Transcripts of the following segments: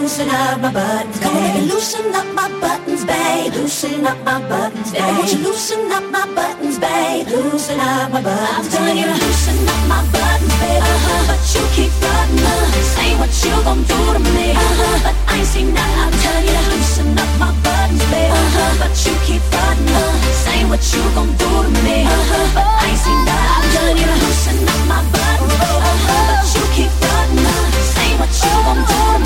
loosen up my buttons, babe. Come on, loosen up my buttons, babe. Loosen up my buttons, babe. Won't you loosen up my buttons, babe? Loosen up my buttons. I'm telling you, loosen up my buttons, babe. Uh-huh. But you keep frontin'. Uh-huh. Say what you gon' do to me. Uh-huh. But I ain't seen nothing. I'm telling you, loosen up my buttons, babe. Uh-huh. But you keep frontin'. Uh-huh. Say what you gon' do to me. Uh-huh. But I ain't seen nothing. I'm telling you, loosen up my buttons, uh-huh. But you keep frontin'. Uh-huh. Say what you gon' do to me.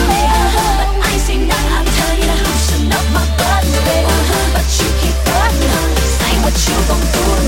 秋风多。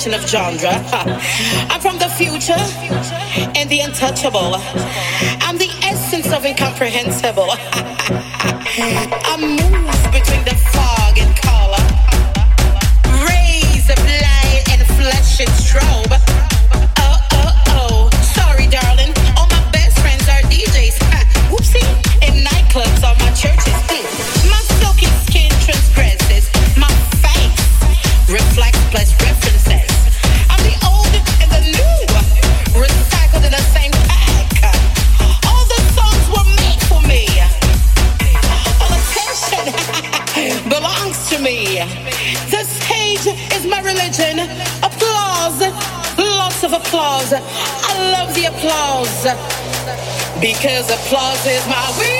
definition of genre. I'm from the future and the untouchable. I'm the essence of incomprehensible. I move between the Cause applause is my weakness.